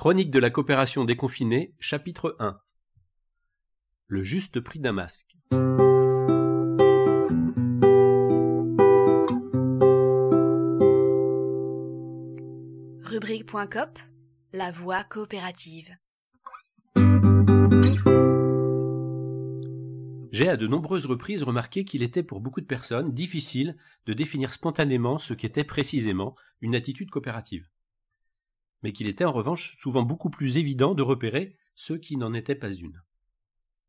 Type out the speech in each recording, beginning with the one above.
Chronique de la coopération déconfinée, chapitre 1 Le juste prix d'un masque. Rubrique.cop La voie coopérative. J'ai à de nombreuses reprises remarqué qu'il était pour beaucoup de personnes difficile de définir spontanément ce qu'était précisément une attitude coopérative mais qu'il était en revanche souvent beaucoup plus évident de repérer ceux qui n'en étaient pas une.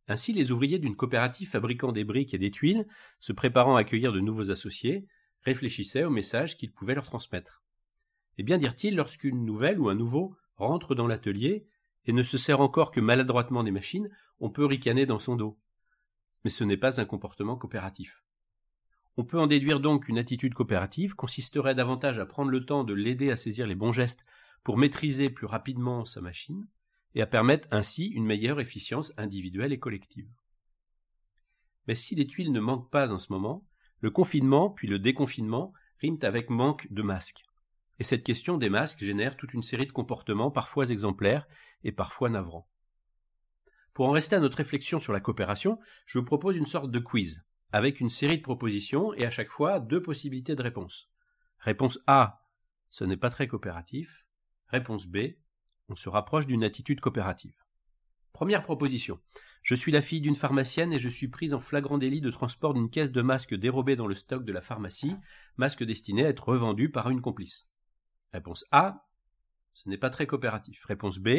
Ainsi, les ouvriers d'une coopérative fabriquant des briques et des tuiles, se préparant à accueillir de nouveaux associés, réfléchissaient au message qu'ils pouvaient leur transmettre. Et bien dire-t-il, lorsqu'une nouvelle ou un nouveau rentre dans l'atelier et ne se sert encore que maladroitement des machines, on peut ricaner dans son dos. Mais ce n'est pas un comportement coopératif. On peut en déduire donc qu'une attitude coopérative consisterait davantage à prendre le temps de l'aider à saisir les bons gestes pour maîtriser plus rapidement sa machine et à permettre ainsi une meilleure efficience individuelle et collective. Mais si les tuiles ne manquent pas en ce moment, le confinement puis le déconfinement riment avec manque de masques. Et cette question des masques génère toute une série de comportements parfois exemplaires et parfois navrants. Pour en rester à notre réflexion sur la coopération, je vous propose une sorte de quiz, avec une série de propositions et à chaque fois deux possibilités de réponse. Réponse A, ce n'est pas très coopératif. Réponse B. On se rapproche d'une attitude coopérative. Première proposition. Je suis la fille d'une pharmacienne et je suis prise en flagrant délit de transport d'une caisse de masques dérobée dans le stock de la pharmacie, masques destinés à être revendus par une complice. Réponse A. Ce n'est pas très coopératif. Réponse B.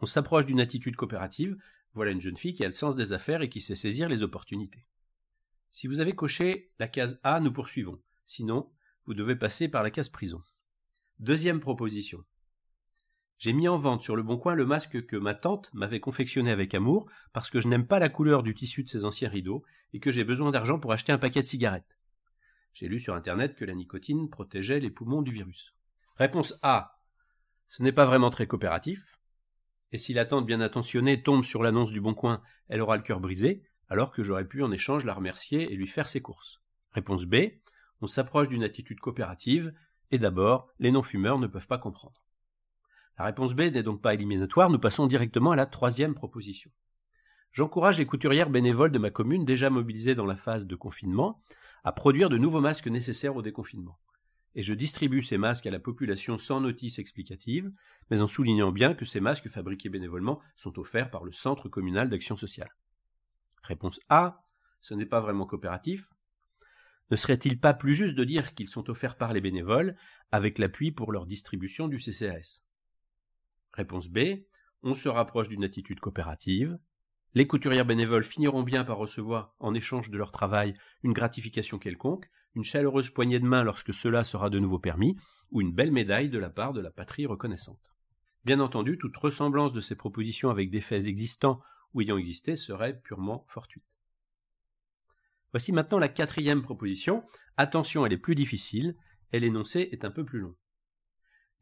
On s'approche d'une attitude coopérative. Voilà une jeune fille qui a le sens des affaires et qui sait saisir les opportunités. Si vous avez coché la case A, nous poursuivons. Sinon, vous devez passer par la case prison. Deuxième proposition. J'ai mis en vente sur le bon coin le masque que ma tante m'avait confectionné avec amour parce que je n'aime pas la couleur du tissu de ses anciens rideaux et que j'ai besoin d'argent pour acheter un paquet de cigarettes. J'ai lu sur internet que la nicotine protégeait les poumons du virus. Réponse A. Ce n'est pas vraiment très coopératif. Et si la tante bien intentionnée tombe sur l'annonce du bon coin, elle aura le cœur brisé, alors que j'aurais pu en échange la remercier et lui faire ses courses. Réponse B. On s'approche d'une attitude coopérative, et d'abord, les non-fumeurs ne peuvent pas comprendre. La réponse B n'est donc pas éliminatoire, nous passons directement à la troisième proposition. J'encourage les couturières bénévoles de ma commune déjà mobilisées dans la phase de confinement à produire de nouveaux masques nécessaires au déconfinement. Et je distribue ces masques à la population sans notice explicative, mais en soulignant bien que ces masques fabriqués bénévolement sont offerts par le Centre communal d'action sociale. Réponse A. Ce n'est pas vraiment coopératif. Ne serait-il pas plus juste de dire qu'ils sont offerts par les bénévoles, avec l'appui pour leur distribution du CCAS Réponse B. On se rapproche d'une attitude coopérative. Les couturières bénévoles finiront bien par recevoir, en échange de leur travail, une gratification quelconque, une chaleureuse poignée de main lorsque cela sera de nouveau permis, ou une belle médaille de la part de la patrie reconnaissante. Bien entendu, toute ressemblance de ces propositions avec des faits existants ou ayant existé serait purement fortuite. Voici maintenant la quatrième proposition. Attention, elle est plus difficile, et l'énoncé est un peu plus long.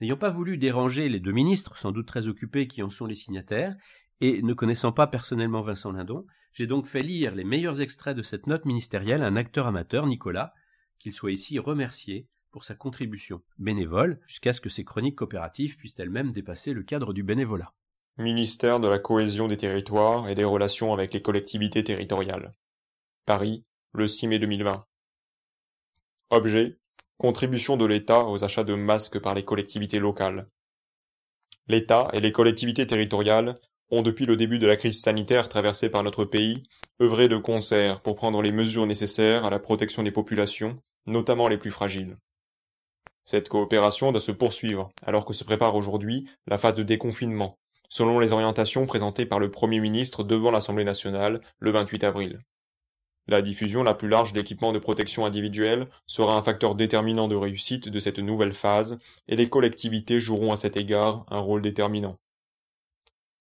N'ayant pas voulu déranger les deux ministres, sans doute très occupés qui en sont les signataires, et ne connaissant pas personnellement Vincent Lindon, j'ai donc fait lire les meilleurs extraits de cette note ministérielle à un acteur amateur, Nicolas, qu'il soit ici remercié pour sa contribution bénévole, jusqu'à ce que ces chroniques coopératives puissent elles-mêmes dépasser le cadre du bénévolat. Ministère de la cohésion des territoires et des relations avec les collectivités territoriales. Paris, le 6 mai 2020. Objet Contribution de l'État aux achats de masques par les collectivités locales. L'État et les collectivités territoriales ont depuis le début de la crise sanitaire traversée par notre pays œuvré de concert pour prendre les mesures nécessaires à la protection des populations, notamment les plus fragiles. Cette coopération doit se poursuivre alors que se prépare aujourd'hui la phase de déconfinement, selon les orientations présentées par le Premier ministre devant l'Assemblée nationale le 28 avril. La diffusion la plus large d'équipements de protection individuelle sera un facteur déterminant de réussite de cette nouvelle phase et les collectivités joueront à cet égard un rôle déterminant.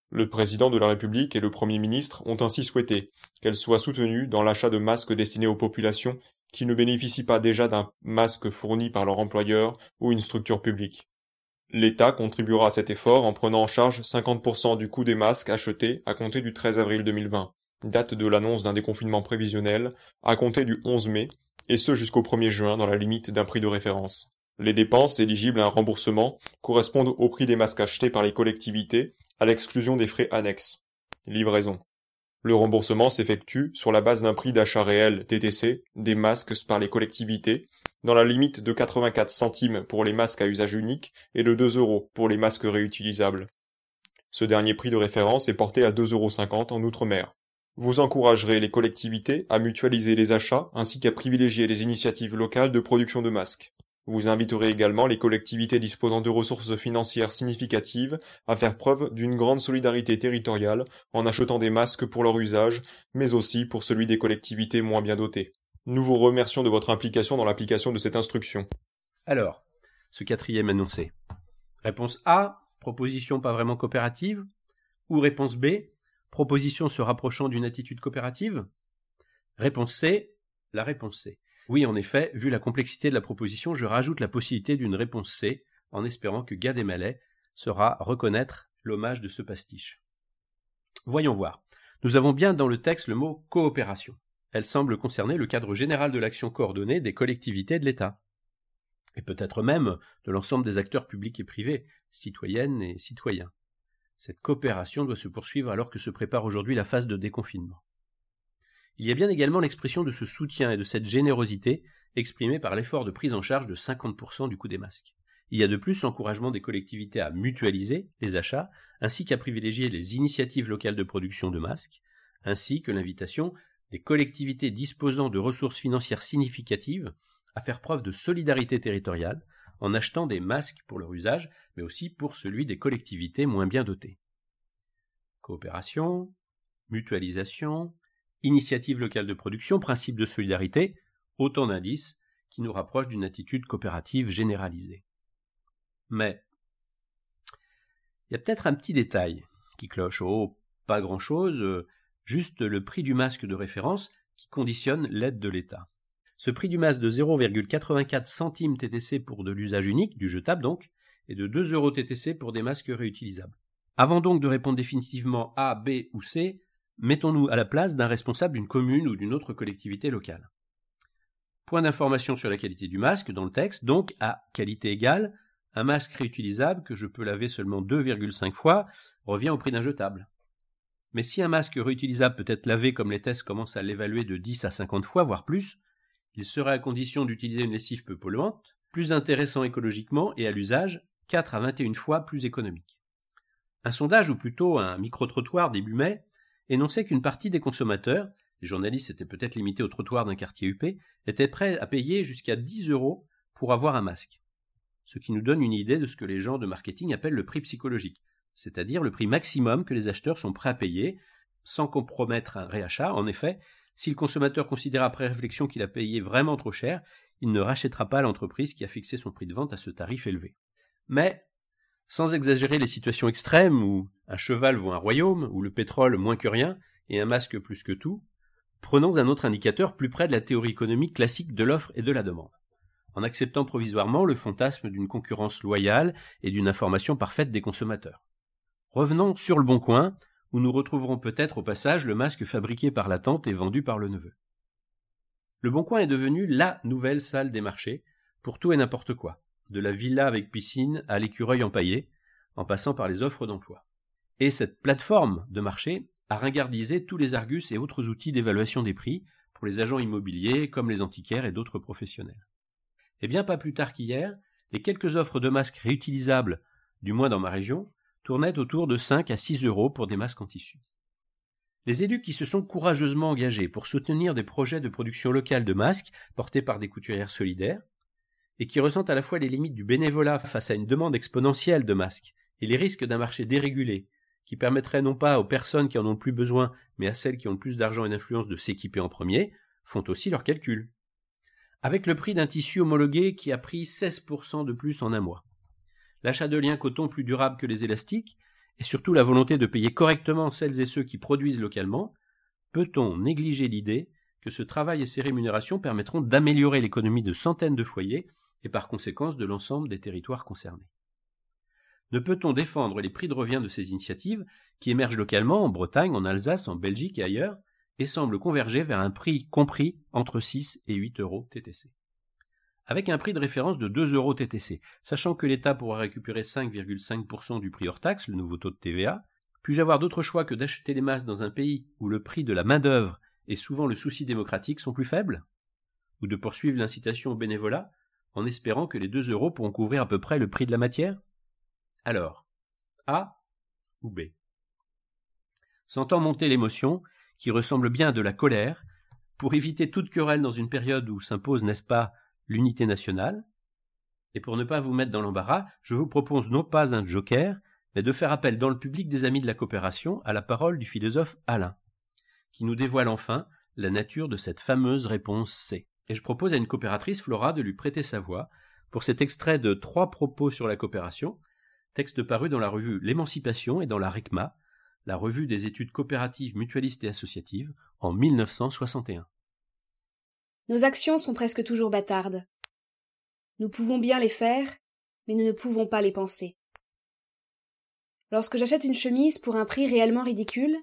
Le président de la République et le Premier ministre ont ainsi souhaité qu'elle soit soutenue dans l'achat de masques destinés aux populations qui ne bénéficient pas déjà d'un masque fourni par leur employeur ou une structure publique. L'État contribuera à cet effort en prenant en charge 50% du coût des masques achetés à compter du 13 avril 2020 date de l'annonce d'un déconfinement prévisionnel, à compter du 11 mai, et ce jusqu'au 1er juin dans la limite d'un prix de référence. Les dépenses éligibles à un remboursement correspondent au prix des masques achetés par les collectivités, à l'exclusion des frais annexes. Livraison. Le remboursement s'effectue sur la base d'un prix d'achat réel TTC des masques par les collectivités, dans la limite de 84 centimes pour les masques à usage unique et de 2 euros pour les masques réutilisables. Ce dernier prix de référence est porté à 2,50 euros en Outre-mer. Vous encouragerez les collectivités à mutualiser les achats ainsi qu'à privilégier les initiatives locales de production de masques. Vous inviterez également les collectivités disposant de ressources financières significatives à faire preuve d'une grande solidarité territoriale en achetant des masques pour leur usage, mais aussi pour celui des collectivités moins bien dotées. Nous vous remercions de votre implication dans l'application de cette instruction. Alors, ce quatrième énoncé. Réponse A, proposition pas vraiment coopérative Ou réponse B, proposition se rapprochant d'une attitude coopérative? Réponse C, la réponse C. Oui, en effet, vu la complexité de la proposition, je rajoute la possibilité d'une réponse C, en espérant que Gad saura reconnaître l'hommage de ce pastiche. Voyons voir. Nous avons bien dans le texte le mot coopération. Elle semble concerner le cadre général de l'action coordonnée des collectivités de l'État et peut-être même de l'ensemble des acteurs publics et privés, citoyennes et citoyens. Cette coopération doit se poursuivre alors que se prépare aujourd'hui la phase de déconfinement. Il y a bien également l'expression de ce soutien et de cette générosité exprimée par l'effort de prise en charge de 50% du coût des masques. Il y a de plus l'encouragement des collectivités à mutualiser les achats, ainsi qu'à privilégier les initiatives locales de production de masques, ainsi que l'invitation des collectivités disposant de ressources financières significatives à faire preuve de solidarité territoriale en achetant des masques pour leur usage, mais aussi pour celui des collectivités moins bien dotées. Coopération, mutualisation, initiative locale de production, principe de solidarité, autant d'indices qui nous rapprochent d'une attitude coopérative généralisée. Mais il y a peut-être un petit détail qui cloche. Oh, pas grand-chose, euh, juste le prix du masque de référence qui conditionne l'aide de l'État. Ce prix du masque de 0,84 centimes TTC pour de l'usage unique, du jetable donc, et de 2 euros TTC pour des masques réutilisables. Avant donc de répondre définitivement A, B ou C, mettons-nous à la place d'un responsable d'une commune ou d'une autre collectivité locale. Point d'information sur la qualité du masque dans le texte, donc à qualité égale, un masque réutilisable que je peux laver seulement 2,5 fois revient au prix d'un jetable. Mais si un masque réutilisable peut être lavé comme les tests commencent à l'évaluer de 10 à 50 fois, voire plus, il serait à condition d'utiliser une lessive peu polluante, plus intéressant écologiquement et à l'usage 4 à 21 fois plus économique. Un sondage, ou plutôt un micro-trottoir début mai, énonçait qu'une partie des consommateurs, les journalistes étaient peut-être limités au trottoir d'un quartier UP, étaient prêts à payer jusqu'à 10 euros pour avoir un masque. Ce qui nous donne une idée de ce que les gens de marketing appellent le prix psychologique, c'est-à-dire le prix maximum que les acheteurs sont prêts à payer, sans compromettre un réachat. En effet, si le consommateur considère après réflexion qu'il a payé vraiment trop cher, il ne rachètera pas l'entreprise qui a fixé son prix de vente à ce tarif élevé. Mais, sans exagérer les situations extrêmes où un cheval vaut un royaume, où le pétrole moins que rien, et un masque plus que tout, prenons un autre indicateur plus près de la théorie économique classique de l'offre et de la demande, en acceptant provisoirement le fantasme d'une concurrence loyale et d'une information parfaite des consommateurs. Revenons sur le bon coin, où nous retrouverons peut-être au passage le masque fabriqué par la tante et vendu par le neveu. Le Bon Coin est devenu la nouvelle salle des marchés, pour tout et n'importe quoi, de la villa avec piscine à l'écureuil empaillé, en passant par les offres d'emploi. Et cette plateforme de marché a ringardisé tous les argus et autres outils d'évaluation des prix pour les agents immobiliers comme les antiquaires et d'autres professionnels. Et bien pas plus tard qu'hier, les quelques offres de masques réutilisables, du moins dans ma région, tournait autour de 5 à 6 euros pour des masques en tissu. Les élus qui se sont courageusement engagés pour soutenir des projets de production locale de masques portés par des couturières solidaires, et qui ressentent à la fois les limites du bénévolat face à une demande exponentielle de masques et les risques d'un marché dérégulé qui permettrait non pas aux personnes qui en ont plus besoin, mais à celles qui ont le plus d'argent et d'influence de s'équiper en premier, font aussi leurs calculs. Avec le prix d'un tissu homologué qui a pris 16% de plus en un mois l'achat de liens coton plus durables que les élastiques, et surtout la volonté de payer correctement celles et ceux qui produisent localement, peut-on négliger l'idée que ce travail et ces rémunérations permettront d'améliorer l'économie de centaines de foyers et par conséquence de l'ensemble des territoires concernés? Ne peut-on défendre les prix de revient de ces initiatives qui émergent localement en Bretagne, en Alsace, en Belgique et ailleurs et semblent converger vers un prix compris entre 6 et 8 euros TTC avec un prix de référence de 2 euros TTC, sachant que l'État pourra récupérer 5,5% du prix hors taxe, le nouveau taux de TVA. Puis-je avoir d'autre choix que d'acheter les masques dans un pays où le prix de la main-d'œuvre et souvent le souci démocratique sont plus faibles? Ou de poursuivre l'incitation au bénévolat en espérant que les 2 euros pourront couvrir à peu près le prix de la matière? Alors, A ou B? Sentant monter l'émotion, qui ressemble bien à de la colère, pour éviter toute querelle dans une période où s'impose, n'est-ce pas, l'unité nationale, et pour ne pas vous mettre dans l'embarras, je vous propose non pas un joker, mais de faire appel dans le public des amis de la coopération à la parole du philosophe Alain, qui nous dévoile enfin la nature de cette fameuse réponse C. Et je propose à une coopératrice, Flora, de lui prêter sa voix pour cet extrait de trois propos sur la coopération, texte paru dans la revue L'Émancipation et dans la RICMA, la revue des études coopératives, mutualistes et associatives, en 1961. Nos actions sont presque toujours bâtardes. Nous pouvons bien les faire, mais nous ne pouvons pas les penser. Lorsque j'achète une chemise pour un prix réellement ridicule,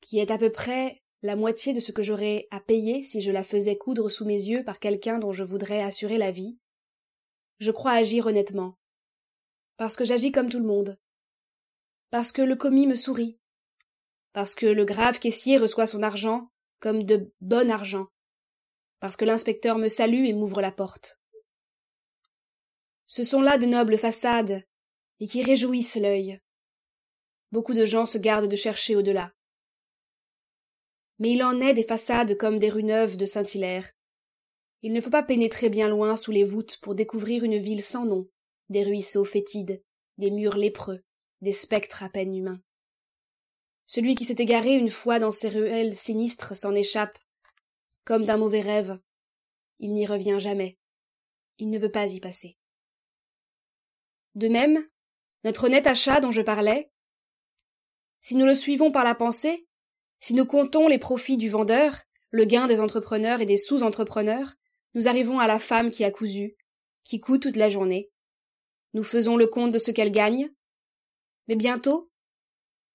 qui est à peu près la moitié de ce que j'aurais à payer si je la faisais coudre sous mes yeux par quelqu'un dont je voudrais assurer la vie, je crois agir honnêtement. Parce que j'agis comme tout le monde. Parce que le commis me sourit. Parce que le grave caissier reçoit son argent comme de bon argent parce que l'inspecteur me salue et m'ouvre la porte. Ce sont là de nobles façades, et qui réjouissent l'œil. Beaucoup de gens se gardent de chercher au-delà. Mais il en est des façades comme des rues neuves de Saint-Hilaire. Il ne faut pas pénétrer bien loin sous les voûtes pour découvrir une ville sans nom, des ruisseaux fétides, des murs lépreux, des spectres à peine humains. Celui qui s'est égaré une fois dans ces ruelles sinistres s'en échappe comme d'un mauvais rêve. Il n'y revient jamais. Il ne veut pas y passer. De même, notre honnête achat dont je parlais, si nous le suivons par la pensée, si nous comptons les profits du vendeur, le gain des entrepreneurs et des sous-entrepreneurs, nous arrivons à la femme qui a cousu, qui coud toute la journée. Nous faisons le compte de ce qu'elle gagne. Mais bientôt,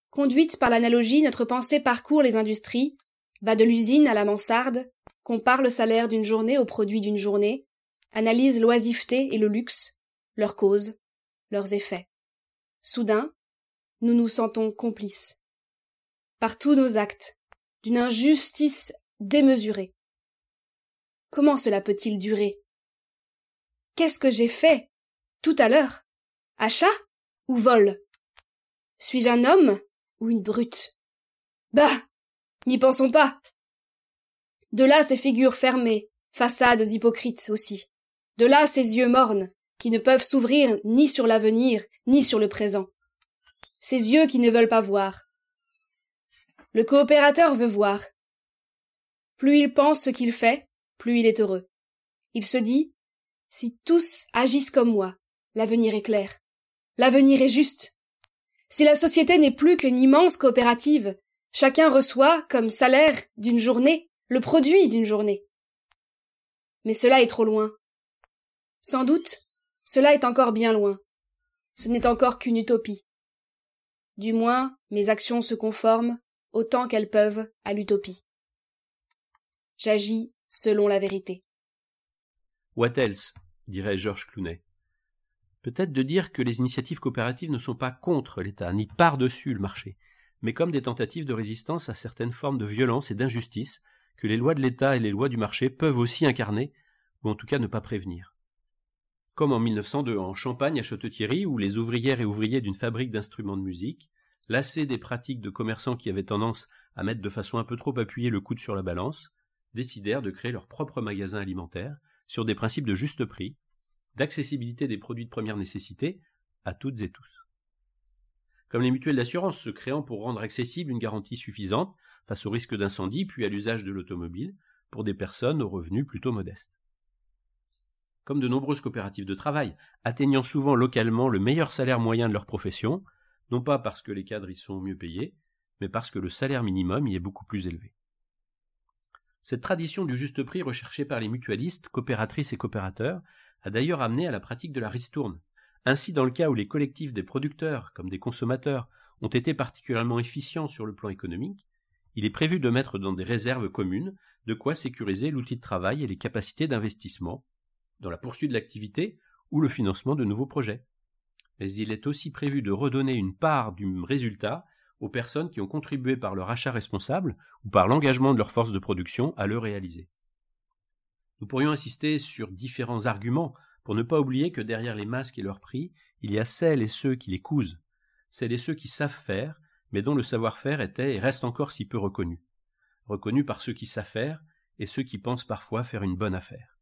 conduite par l'analogie, notre pensée parcourt les industries, va de l'usine à la mansarde, compare le salaire d'une journée au produit d'une journée, analyse l'oisiveté et le luxe, leurs causes, leurs effets. Soudain, nous nous sentons complices. Par tous nos actes, d'une injustice démesurée. Comment cela peut-il durer? Qu'est-ce que j'ai fait? Tout à l'heure? Achat? Ou vol? Suis-je un homme? Ou une brute? Bah N'y pensons pas. De là ces figures fermées, façades hypocrites aussi. De là ces yeux mornes, qui ne peuvent s'ouvrir ni sur l'avenir, ni sur le présent. Ces yeux qui ne veulent pas voir. Le coopérateur veut voir. Plus il pense ce qu'il fait, plus il est heureux. Il se dit, si tous agissent comme moi, l'avenir est clair. L'avenir est juste. Si la société n'est plus qu'une immense coopérative, Chacun reçoit, comme salaire d'une journée, le produit d'une journée. Mais cela est trop loin. Sans doute, cela est encore bien loin. Ce n'est encore qu'une utopie. Du moins, mes actions se conforment, autant qu'elles peuvent, à l'utopie. J'agis selon la vérité. What else? dirait Georges Clounet. Peut-être de dire que les initiatives coopératives ne sont pas contre l'État, ni par-dessus le marché, mais comme des tentatives de résistance à certaines formes de violence et d'injustice que les lois de l'État et les lois du marché peuvent aussi incarner, ou en tout cas ne pas prévenir. Comme en 1902 en Champagne à Château-Thierry, où les ouvrières et ouvriers d'une fabrique d'instruments de musique, lassés des pratiques de commerçants qui avaient tendance à mettre de façon un peu trop appuyée le coude sur la balance, décidèrent de créer leur propre magasin alimentaire sur des principes de juste prix, d'accessibilité des produits de première nécessité à toutes et tous comme les mutuelles d'assurance se créant pour rendre accessible une garantie suffisante face au risque d'incendie puis à l'usage de l'automobile pour des personnes aux revenus plutôt modestes. Comme de nombreuses coopératives de travail, atteignant souvent localement le meilleur salaire moyen de leur profession, non pas parce que les cadres y sont mieux payés, mais parce que le salaire minimum y est beaucoup plus élevé. Cette tradition du juste prix recherchée par les mutualistes, coopératrices et coopérateurs a d'ailleurs amené à la pratique de la ristourne, ainsi, dans le cas où les collectifs des producteurs comme des consommateurs ont été particulièrement efficients sur le plan économique, il est prévu de mettre dans des réserves communes de quoi sécuriser l'outil de travail et les capacités d'investissement, dans la poursuite de l'activité ou le financement de nouveaux projets. Mais il est aussi prévu de redonner une part du résultat aux personnes qui ont contribué par leur achat responsable ou par l'engagement de leur force de production à le réaliser. Nous pourrions insister sur différents arguments pour ne pas oublier que derrière les masques et leur prix, il y a celles et ceux qui les cousent, celles et ceux qui savent faire, mais dont le savoir-faire était et reste encore si peu reconnu. Reconnu par ceux qui savent et ceux qui pensent parfois faire une bonne affaire.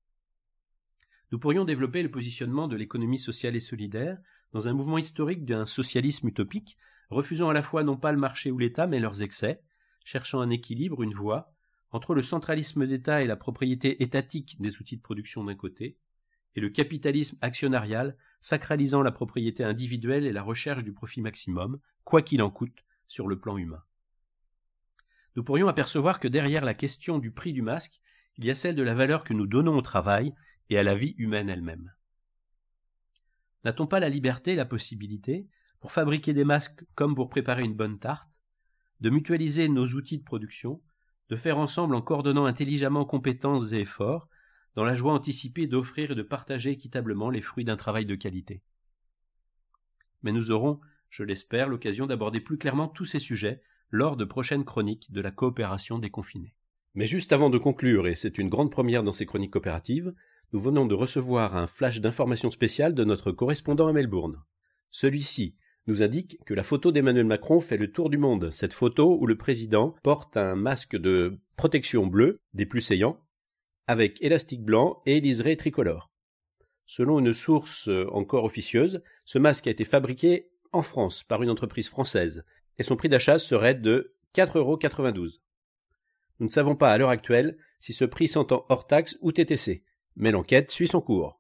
Nous pourrions développer le positionnement de l'économie sociale et solidaire dans un mouvement historique d'un socialisme utopique, refusant à la fois non pas le marché ou l'État, mais leurs excès, cherchant un équilibre, une voie, entre le centralisme d'État et la propriété étatique des outils de production d'un côté, et le capitalisme actionnarial sacralisant la propriété individuelle et la recherche du profit maximum, quoi qu'il en coûte, sur le plan humain. Nous pourrions apercevoir que derrière la question du prix du masque, il y a celle de la valeur que nous donnons au travail et à la vie humaine elle-même. N'a-t-on pas la liberté et la possibilité, pour fabriquer des masques comme pour préparer une bonne tarte, de mutualiser nos outils de production, de faire ensemble en coordonnant intelligemment compétences et efforts, dans la joie anticipée d'offrir et de partager équitablement les fruits d'un travail de qualité? Mais nous aurons, je l'espère, l'occasion d'aborder plus clairement tous ces sujets lors de prochaines chroniques de la coopération des confinés. Mais juste avant de conclure, et c'est une grande première dans ces chroniques coopératives, nous venons de recevoir un flash d'information spéciale de notre correspondant à Melbourne. Celui-ci nous indique que la photo d'Emmanuel Macron fait le tour du monde. Cette photo où le président porte un masque de protection bleu, des plus saillants, avec élastique blanc et liseré tricolore. Selon une source encore officieuse, ce masque a été fabriqué en France par une entreprise française et son prix d'achat serait de 4,92 euros. Nous ne savons pas à l'heure actuelle si ce prix s'entend hors taxe ou TTC, mais l'enquête suit son cours.